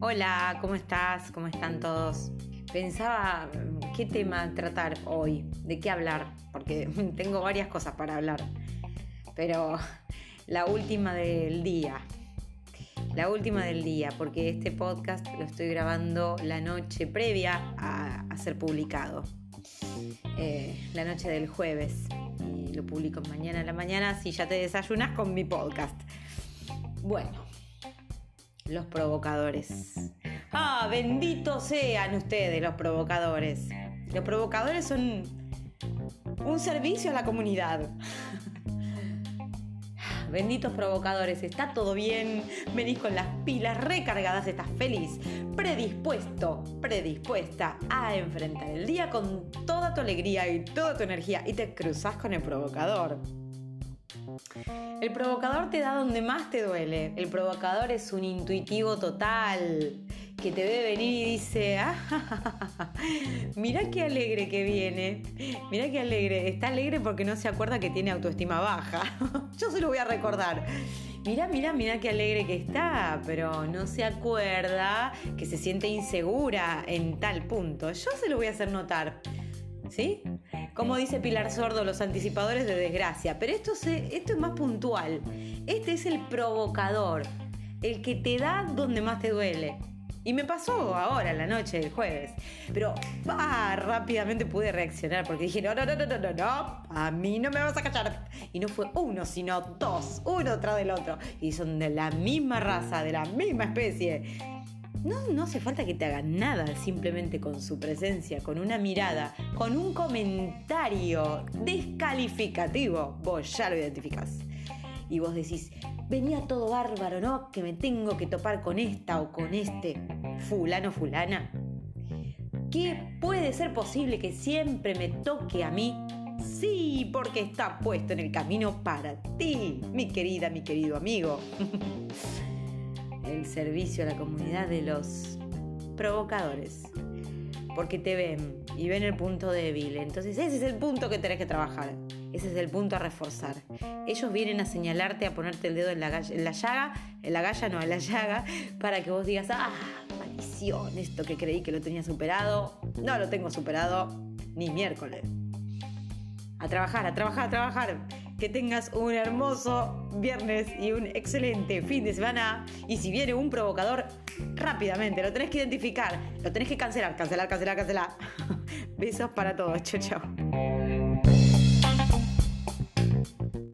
Hola, ¿cómo estás? ¿Cómo están todos? Pensaba qué tema tratar hoy, de qué hablar, porque tengo varias cosas para hablar, pero la última del día, la última del día, porque este podcast lo estoy grabando la noche previa a, ser publicado, eh, la noche del jueves, lo publico mañana a la mañana si ya te desayunas con mi podcast. Bueno, los provocadores. Ah, benditos sean ustedes los provocadores. Los provocadores son un servicio a la comunidad. Benditos provocadores, está todo bien, venís con las pilas recargadas, estás feliz, predispuesto, predispuesta a enfrentar el día con toda tu alegría y toda tu energía y te cruzas con el provocador. El provocador te da donde más te duele. El provocador es un intuitivo total que te ve venir y dice, ah, qué alegre que viene, mira qué alegre, está alegre porque no se acuerda que tiene autoestima baja. Yo se lo voy a recordar. Mira, mira, mira qué alegre que está, pero no se acuerda que se siente insegura en tal punto. Yo se lo voy a hacer notar. ¿Sí? Como dice Pilar Sordo, los anticipadores de desgracia. Pero esto es más puntual. Este es el provocador, el que te da donde más te duele. Y me pasó ahora, la noche del jueves. Pero ah, rápidamente pude reaccionar porque dije, no, no, no, no, no, no, no, a mí no me vas a cachar. Y no fue uno, sino dos, uno tras del otro. Y son de la misma raza, de la misma especie. No, no hace falta que te hagan nada, simplemente con su presencia, con una mirada, con un comentario descalificativo, vos ya lo identificás. Y vos decís, venía todo bárbaro, ¿no? Que me tengo que topar con esta o con este fulano fulana. ¿Qué puede ser posible que siempre me toque a mí? Sí, porque está puesto en el camino para ti, mi querida, mi querido amigo. el servicio a la comunidad de los provocadores. Porque te ven y ven el punto débil. Entonces ese es el punto que tenés que trabajar. Ese es el punto a reforzar. Ellos vienen a señalarte, a ponerte el dedo en la, en la llaga, en la galla, no, en la llaga, para que vos digas, ah, maldición, esto que creí que lo tenía superado, no lo tengo superado ni miércoles. A trabajar, a trabajar, a trabajar que tengas un hermoso viernes y un excelente fin de semana. Y si viene un provocador, rápidamente, lo tenés que identificar, lo tenés que cancelar, cancelar, cancelar, cancelar. Besos para todos, chao, chao.